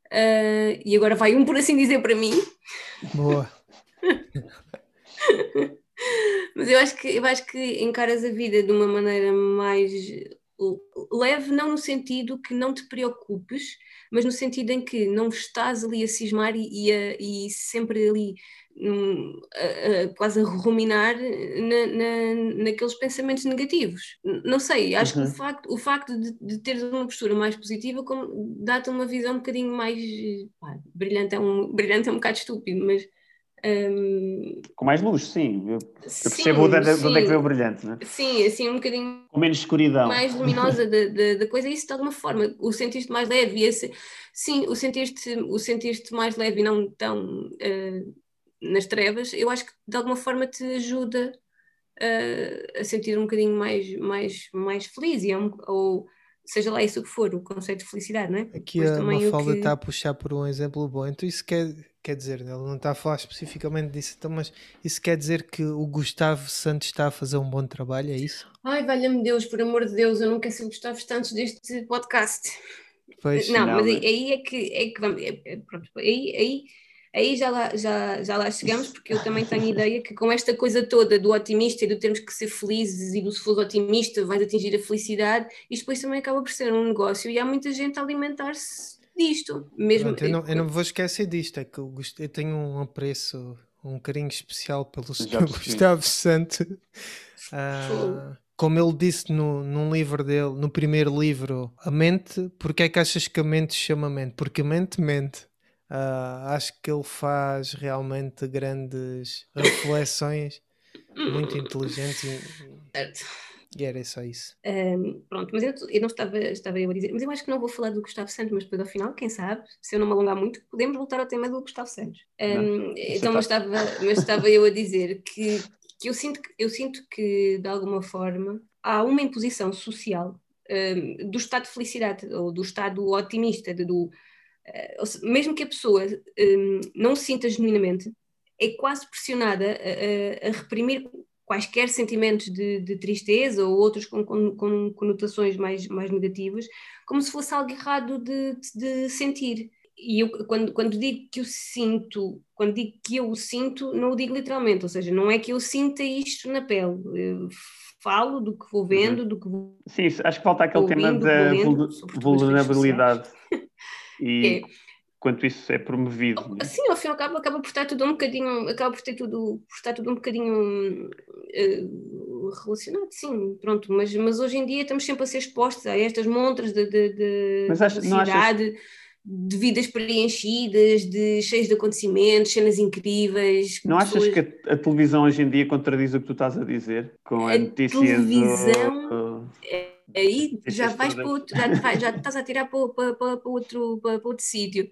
Uh, e agora vai um por assim dizer para mim. Boa. Mas eu acho que eu acho que encaras a vida de uma maneira mais leve, não no sentido que não te preocupes, mas no sentido em que não estás ali a cismar e, e, a, e sempre ali um, a, a, quase a ruminar na, na, naqueles pensamentos negativos. Não sei, acho uhum. que o facto, o facto de, de teres uma postura mais positiva dá-te uma visão um bocadinho mais pá, brilhante, é um, brilhante é um bocado estúpido, mas um... Com mais luz, sim. Eu, eu percebo sim, de, onde é que veio o brilhante, né? Sim, assim, um bocadinho. Com menos escuridão. Mais luminosa da, da, coisa, isso de alguma forma. O sentir-te mais leve, esse, sim, o sentir-te o sentir mais leve e não tão uh, nas trevas, eu acho que de alguma forma te ajuda uh, a sentir um bocadinho mais, mais, mais feliz, e é um, ou seja lá isso que for, o conceito de felicidade, não é? Aqui Mas a Mafalda que... está a puxar por um exemplo bom, então isso quer quer dizer, ele não está a falar especificamente disso, então, mas isso quer dizer que o Gustavo Santos está a fazer um bom trabalho, é isso? Ai, valha-me Deus, por amor de Deus, eu não quero ser o Gustavo Santos deste podcast. Pois, não, não, mas aí, aí, é que, é que vamos, é, é, pronto, aí, aí, aí já, lá, já, já lá chegamos, porque eu também tenho ideia que com esta coisa toda do otimista e do termos que ser felizes e do se fores otimista vais atingir a felicidade, isto depois também acaba por ser um negócio e há muita gente a alimentar-se disto. Mesmo, Pronto, eu, não, eu não vou esquecer disto, é que eu, eu tenho um apreço, um carinho especial pelo Sr. Gustavo Santos. Uh, como ele disse no, num livro dele, no primeiro livro, a mente, porque é que achas que a mente chama mente? Porque a mente mente. Uh, acho que ele faz realmente grandes reflexões muito inteligentes e, certo. E era só isso. Um, pronto, mas eu, eu, não estava, estava eu a dizer, mas eu acho que não vou falar do Gustavo Santos, mas depois ao final, quem sabe, se eu não me alongar muito, podemos voltar ao tema do Gustavo Santos. Um, então, mas estava, mas estava eu a dizer que, que, eu, sinto, eu sinto que, de alguma forma, há uma imposição social um, do estado de felicidade, ou do estado otimista, do, uh, mesmo que a pessoa não se sinta genuinamente, é quase pressionada a, a, a reprimir quaisquer sentimentos de, de tristeza ou outros com, com, com, conotações mais, mais negativas, como se fosse algo errado de, de sentir. E eu, quando, quando digo que eu sinto, quando digo que eu o sinto, não o digo literalmente, ou seja, não é que eu sinta isto na pele. Eu falo do que vou vendo, uhum. do que vou. Sim, acho que falta aquele tema da vulnerabilidade. e, é quanto isso é promovido. Né? Sim, ao fim e ao cabo acaba por estar tudo um bocadinho, acaba por ter tudo, por estar tudo um bocadinho uh, relacionado, sim, pronto, mas, mas hoje em dia estamos sempre a ser expostos a estas montras de, de, de mas acho, velocidade, de vidas preenchidas, de cheios de acontecimentos, cenas incríveis. Não achas que a, a, televisão hoje em dia contradiz o que tu estás a dizer? Com a, a notícia televisão, do... é, aí já vais para outro, já, já estás a tirar para, para, para, outro, para, para outro sítio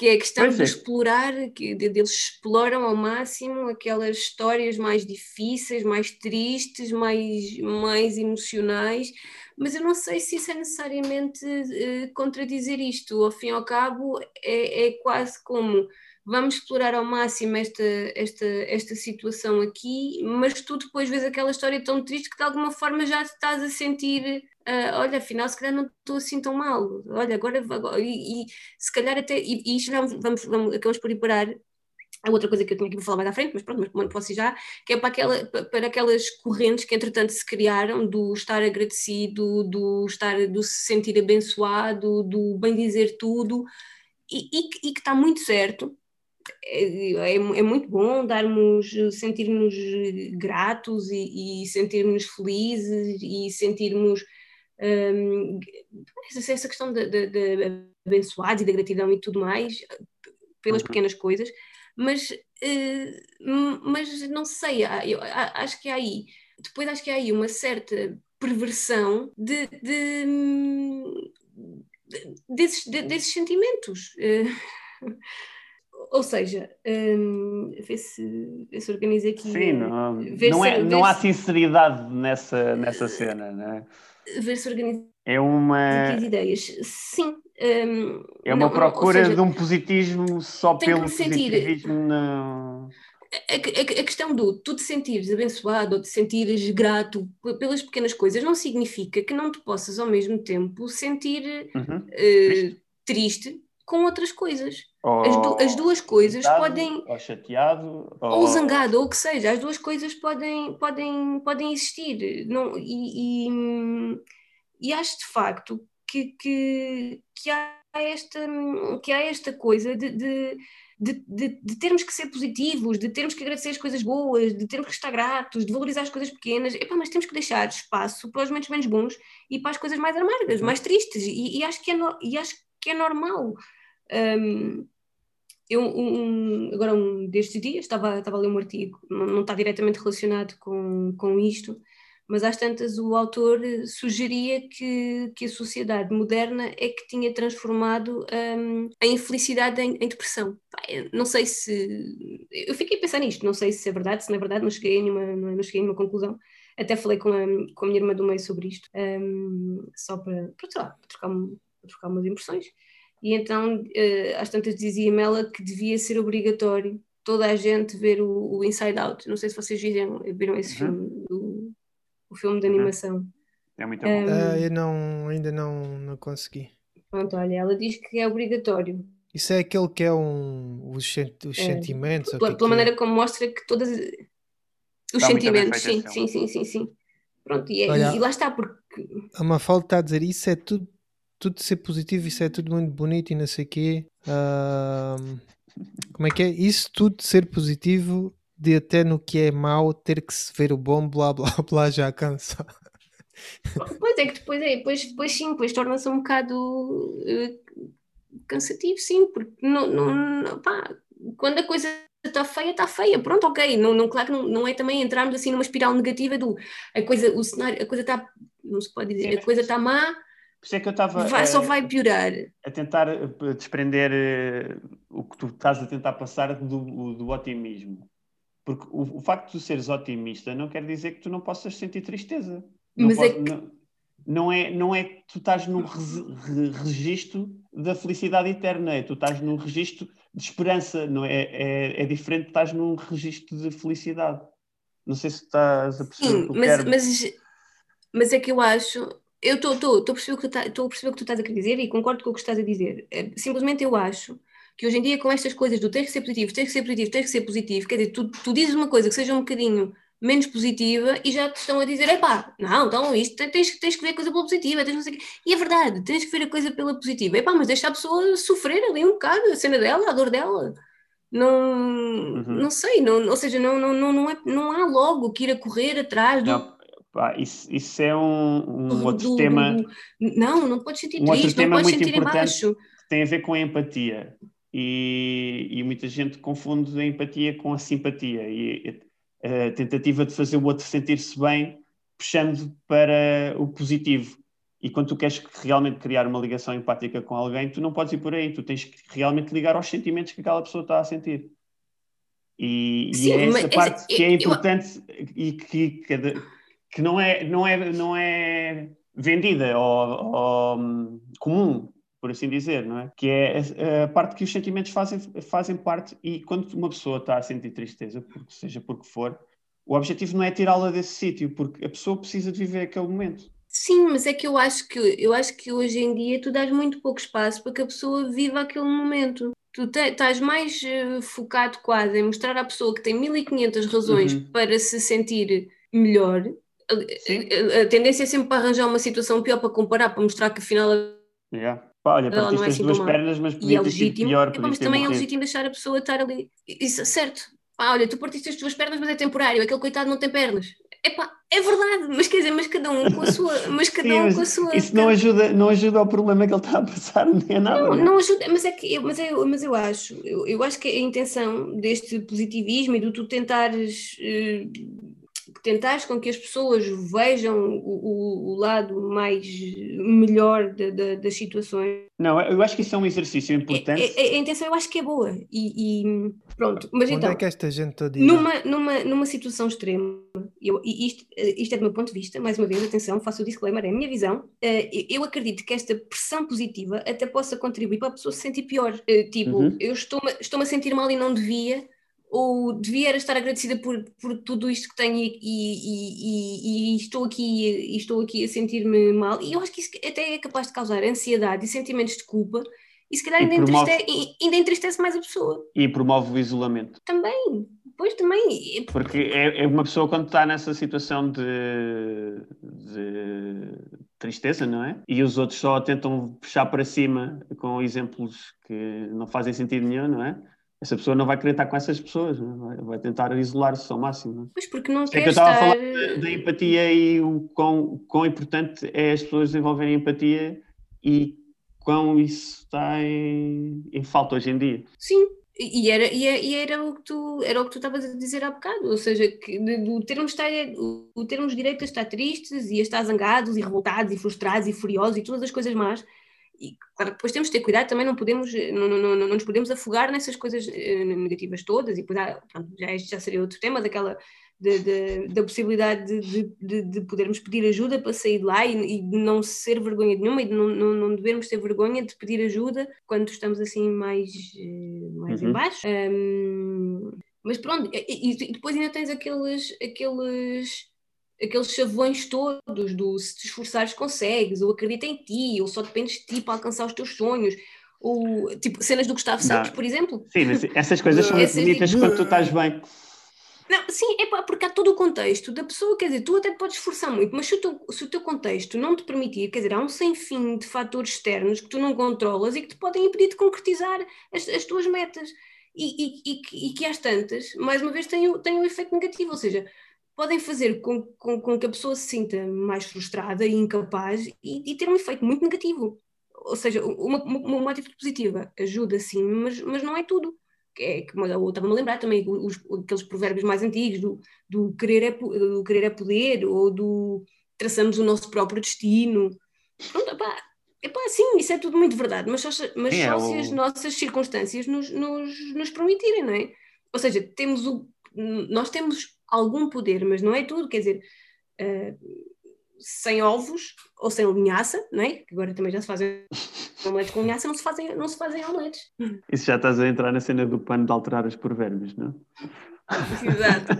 que é a questão pois de é. explorar, que eles exploram ao máximo aquelas histórias mais difíceis, mais tristes, mais, mais emocionais, mas eu não sei se isso é necessariamente uh, contradizer isto. Ao fim e ao cabo, é, é quase como vamos explorar ao máximo esta, esta, esta situação aqui, mas tu depois vês aquela história tão triste que de alguma forma já estás a sentir, uh, olha, afinal se calhar não estou assim tão mal, olha, agora, agora e, e, se calhar até, e, e isto vamos, vamos, vamos, acabamos por ir a outra coisa que eu tinha que falar mais à frente, mas pronto, mas posso ir já, que é para, aquela, para aquelas correntes que entretanto se criaram do estar agradecido, do estar, do se sentir abençoado, do bem dizer tudo, e, e, e que está muito certo, é, é, é, muito bom darmos, sentirmos gratos e, e sentirmos felizes e sentirmos um, essa, questão de, de, de abençoados e da gratidão e tudo mais pelas uhum. pequenas coisas, mas, uh, mas não sei, eu acho que há aí, depois acho que há aí uma certa perversão de, de, de desses, desses sentimentos. Uh, ou seja, um, vê, se, vê se organiza aqui. Sim, não, não, é, não há sinceridade nessa, nessa cena, não é? Ver se organiza é uma. Ideias. Sim. Um, é uma não, procura seja, de um positivismo só pelo positivismo. Não... A, a, a, questão do tu te sentires abençoado ou te sentires grato pelas pequenas coisas não significa que não te possas ao mesmo tempo sentir uhum. uh, triste com outras coisas. As, du as duas coisas podem. Ou chateado. Ou... ou... zangado, ou o que seja. As duas coisas podem, podem, podem existir. Não, e, e, e acho de facto que, que, que, há, esta, que há esta coisa de, de de, de, de, termos que ser positivos, de termos que agradecer as coisas boas, de termos que estar gratos, de valorizar as coisas pequenas, Epá, mas temos que deixar espaço para os momentos menos bons e para as coisas mais amargas, uhum. mais tristes, e, e acho, que é no, e acho que é normal. Um, eu, um, agora, um destes dias, estava, estava a ler um artigo, não, não está diretamente relacionado com, com isto, mas às tantas o autor sugeria que, que a sociedade moderna é que tinha transformado um, a infelicidade em, em depressão. Não sei se. Eu fiquei a pensar nisto, não sei se é verdade, se não é verdade, não cheguei a nenhuma, não cheguei a nenhuma conclusão. Até falei com a, com a minha irmã do meio sobre isto, um, só para, para, lá, para, trocar, para trocar umas impressões. E então, uh, às tantas dizia-me ela que devia ser obrigatório toda a gente ver o, o Inside Out. Não sei se vocês viram, viram esse uhum. filme, o, o filme de uhum. animação. É muito bom. Um, uh, eu não, ainda não, não consegui. Pronto, olha, ela diz que é obrigatório. Isso é aquele que é um, os, os é. sentimentos? Pela, pela maneira como mostra que todas. Os sentimentos, sim, sim, sim, sim, sim. Pronto, e, é, olha, e lá está, porque. A Mafalda está a dizer isso, é tudo tudo ser positivo, isso é tudo muito bonito e não sei o quê. Uh, como é que é? Isso tudo ser positivo, de até no que é mau, ter que se ver o bom, blá blá blá, já cansa. Pois é que depois, é, depois, depois sim, depois torna-se um bocado uh, cansativo, sim, porque não, não, pá, quando a coisa está feia, está feia, pronto, ok. Não, não, claro que não, não é também entrarmos assim numa espiral negativa do a coisa, o cenário, a coisa está, não se pode dizer, a coisa está má, por isso é que eu estava. Vai, só vai piorar. A tentar eh, desprender uh, o que tu estás a tentar passar do, do otimismo. Porque o, o, facto de tu seres otimista não quer dizer que tu não possas sentir tristeza. Não Mas pode, é que... não, não, é, não é que tu estás num re, registro da felicidade eterna, é tu estás num registro de esperança, não é? É, é diferente de estás num registro de felicidade. Não sei se estás a perceber Sim, o que eu mas, quero. Mas, mas é que eu acho eu estou a perceber o que tu tá, a perceber o que tu estás a querer dizer e concordo com o que estás a dizer. É, simplesmente eu acho que hoje em dia com estas coisas do ter que ser positivo, ter que ser positivo, ter que ser positivo, quer dizer, tu, tu dizes uma coisa que seja um bocadinho menos positiva e já te estão a dizer, epá, não, então isto tens, tens que ver a coisa pela positiva, tens não sei E é verdade, tens que ver a coisa pela positiva. Epá, mas deixa a pessoa sofrer ali um bocado, a cena dela, a dor dela. Não, uhum. não sei, não, ou seja, não, não, não, não, é, não há logo que ir a correr atrás do, não. Pá, isso, isso é um, um outro tema. não, não podes sentir um triste, não podes sentir importante. tem a ver com a empatia. E, e, muita gente confunde a empatia com a simpatia e a tentativa de fazer o outro sentir-se bem puxando para o positivo. E quando tu queres realmente criar uma ligação empática com alguém, tu não podes ir por aí, tu tens que realmente ligar aos sentimentos que aquela pessoa está a sentir. E, Sim, e é essa parte que é importante eu... e que, que, que, não, é, não, é, não é vendida ou, ou hum, comum por assim dizer, não é? Que é a, parte que os sentimentos fazem, fazem parte e quando uma pessoa está a sentir tristeza, porque seja porque for, o objetivo não é tirá-la desse sítio, porque a pessoa precisa de viver aquele momento. Sim, mas é que eu acho que eu acho que hoje em dia tu dás muito pouco espaço para que a pessoa viva aquele momento. Tu te, estás mais uh, focado quase em mostrar à pessoa que tem 1500 razões uhum. para se sentir melhor. A, a, tendência é sempre para arranjar uma situação pior para comparar, para mostrar que afinal yeah. Pá, olha, partiste não é assim as duas pernas, mas podia é ter sido pior. É, mas também é legítimo deixar a pessoa estar ali. Isso, certo. Pá, olha, tu partiste as tuas pernas, mas é temporário. Aquele coitado não tem pernas. Epá, é verdade, mas quer dizer, mas cada um com a sua. Mas cada Sim, um mas com a sua. Isso não ajuda, não ajuda ao problema que ele está a passar, nem é nada. Não, não ajuda, mas é que mas, é, mas eu acho, eu, eu acho que a intenção deste positivismo e do tu tentares. Uh, tentares com que as pessoas vejam o, o lado mais melhor de, de, das situações. Não, eu acho que isso é um exercício importante. A, a, a intenção eu acho que é boa e, e pronto. Mas Onde então, é que esta gente toda numa, numa, numa situação extrema, eu, e isto, isto é do meu ponto de vista, mais uma vez, atenção, faço o disclaimer, é a minha visão, eh, eu acredito que esta pressão positiva até possa contribuir para a pessoa se sentir pior. Eh, tipo, uhum. eu estou-me estou a sentir mal e não devia, ou devia estar agradecida por, por tudo isto que tenho e, e, e, e estou aqui estou aqui a sentir-me mal. E eu acho que isso até é capaz de causar ansiedade e sentimentos de culpa. E se calhar ainda, promove... entristece, ainda entristece mais a pessoa. E promove o isolamento. Também, pois também. Porque é, é uma pessoa quando está nessa situação de, de tristeza, não é? E os outros só tentam puxar para cima com exemplos que não fazem sentido nenhum, não é? Essa pessoa não vai querer estar com essas pessoas, é? vai tentar isolar-se ao máximo. É? Pois porque não é quer que eu estava estar... a falar da empatia e o quão, quão importante é as pessoas desenvolverem empatia e quão isso está em, em falta hoje em dia. Sim, e era, e era, e era o que tu era o que tu estavas a dizer há bocado, ou seja, que o termos, estar, o termos direito a estar tristes e a estar zangados e revoltados e frustrados e furiosos e todas as coisas más e claro, depois temos de ter cuidado, também não podemos, não, não, não, não nos podemos afogar nessas coisas eh, negativas todas, e depois há, pronto, já, já seria outro tema, daquela de, de, da possibilidade de, de, de, podermos pedir ajuda para sair de lá e, e de não ser vergonha nenhuma e de não, não, não devermos ter vergonha de pedir ajuda quando estamos assim mais, eh, mais uhum. em baixo. Um, mas pronto, e, e, depois ainda tens aqueles, aqueles aqueles chavões todos do se te esforçares consegues, ou acredita em ti, ou só dependes de ti para alcançar os teus sonhos, ou tipo cenas do Gustavo Santos, por exemplo. Sim, mas essas coisas são muito bonitas quando tu estás bem. Não, sim, é porque há todo o contexto da pessoa, quer dizer, tu até podes esforçar muito, mas se o, teu, se o teu contexto não te permitir, quer dizer, há um sem fim de fatores externos que tu não controlas e que te podem impedir de concretizar as, as tuas metas. E, e, e, e, que às tantas, mais uma vez, tem, tem um efeito negativo, ou seja, podem fazer com, com, com, que a pessoa se sinta mais frustrada e incapaz e, e ter um efeito muito negativo. Ou seja, uma, uma, uma atitude positiva ajuda sim, mas, mas não é tudo. É, eu estava-me a lembrar também, os, aqueles provérbios mais antigos do, do, querer é, do querer é poder ou do traçamos o nosso próprio destino. Pronto, epá, epá, sim, isso é tudo muito verdade, mas só, mas é, só se as nossas circunstâncias nos, nos, nos permitirem, não é? Ou seja, temos o, nós temos algum poder, mas não é tudo, quer dizer, uh, sem ovos ou sem linhaça, não é? Que agora também já se fazem omeletes com linhaça, não se fazem, não se fazem omeletes. Isso já estás a entrar na cena do pano de alterar os provérbios, não? Exato.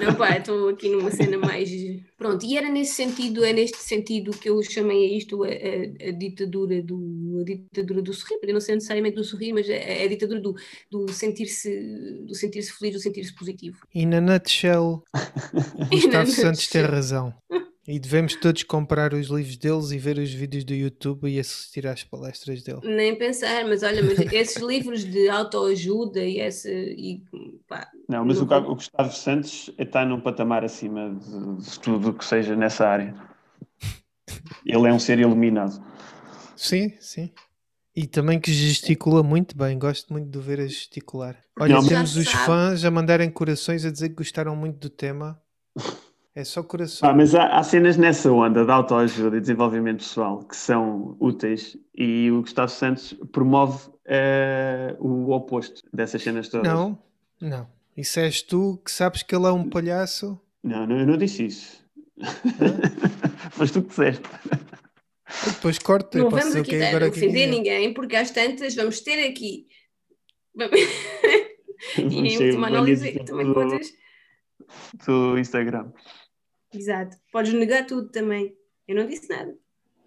Não, pá, estou aqui numa cena mais. Pronto, e era nesse sentido, é neste sentido que eu chamei a isto a, a, a ditadura do a ditadura do sorrir, porque não sei necessariamente do sorrir, mas a, a ditadura do, do sentir-se do sentir-se feliz, do sentir-se positivo. E na nutshell, Gustavo Santos tem razão. E devemos todos comprar os livros deles e ver os vídeos do YouTube e assistir às palestras dele. Nem pensar, mas olha, mas esses livros de autoajuda e esse. E, pá, não, mas não... O, o, Gustavo Santos está num patamar acima de, de tudo que seja nessa área. Ele é um ser iluminado. Sim, sim. E também que gesticula muito bem, gosto muito de o ver a gesticular. Olha, Não, temos os sabe. fãs a mandarem corações a dizer que gostaram muito do tema. É só coração. Ah, mas há, há cenas nessa onda de autoajuda e desenvolvimento pessoal que são úteis e o Gustavo Santos promove eh, o oposto dessas cenas todas. Não, não. Isso és tu que sabes que ele é um palhaço. Não, não, eu não disse isso. Mas tu que disseste. Depois corta. Não vamos dizer o aqui que é estar agora a ofender ninguém, porque às tantas vamos ter aqui. e em última análise também podes. do Instagram. Exato. Podes negar tudo também. Eu não disse nada.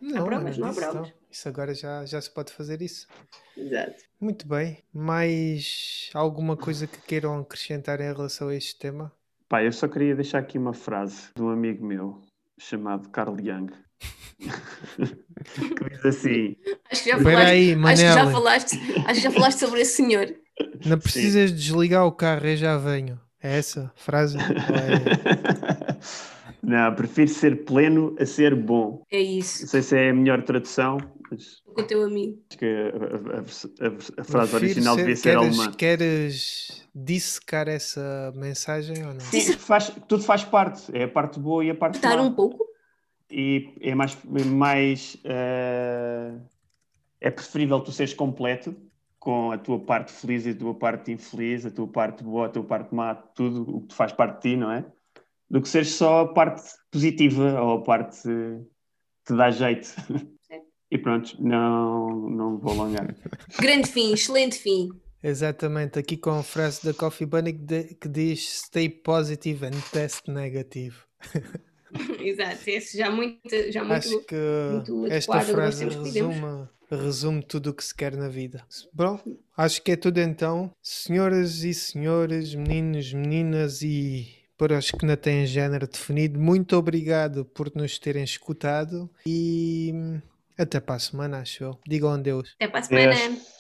Não, provas, eu não há provas. não. Isso agora já, já se pode fazer isso. Exato. Muito bem. Mais alguma coisa que queiram acrescentar em relação a este tema? Pá, eu só queria deixar aqui uma frase de um amigo meu chamado Carl Jung. que diz assim: Acho que já falaste. aí, Acho que já falaste, acho que já falaste sobre esse senhor. Não precisas desligar o carro, eu já venho. É essa frase? É- Não, prefiro ser pleno a ser bom. É isso. Não sei se é a melhor tradução, mas Com o teu amigo. acho que a, a- a- a frase Prefiro original ser- devia ser queres, alemã. Queres dissecar essa mensagem ou não? Sim, faz, tudo faz parte. É a parte boa e a parte Dar má. um pouco. E é mais, mais eh, é preferível tu seres completo com a tua parte feliz e a tua parte infeliz, a tua parte boa, a tua parte má, tudo o que faz parte de ti, não é? Do que seres só a parte positiva ou a parte que te dá jeito. E pronto, não, não vou alongar. Grande fim, excelente fim. Exatamente, aqui com a frase da Coffee Bunny que, de- que diz Stay positive and test negative. Exato. Esse já muito, já muito. Acho que muito esta frase resume, resume tudo o que se quer na vida. Bom, acho que é tudo então. Senhoras e senhores, meninos, meninas e para os que não têm género definido, muito obrigado por nos terem escutado e até para a semana, acho eu. Digam adeus. Até para a semana. Yes.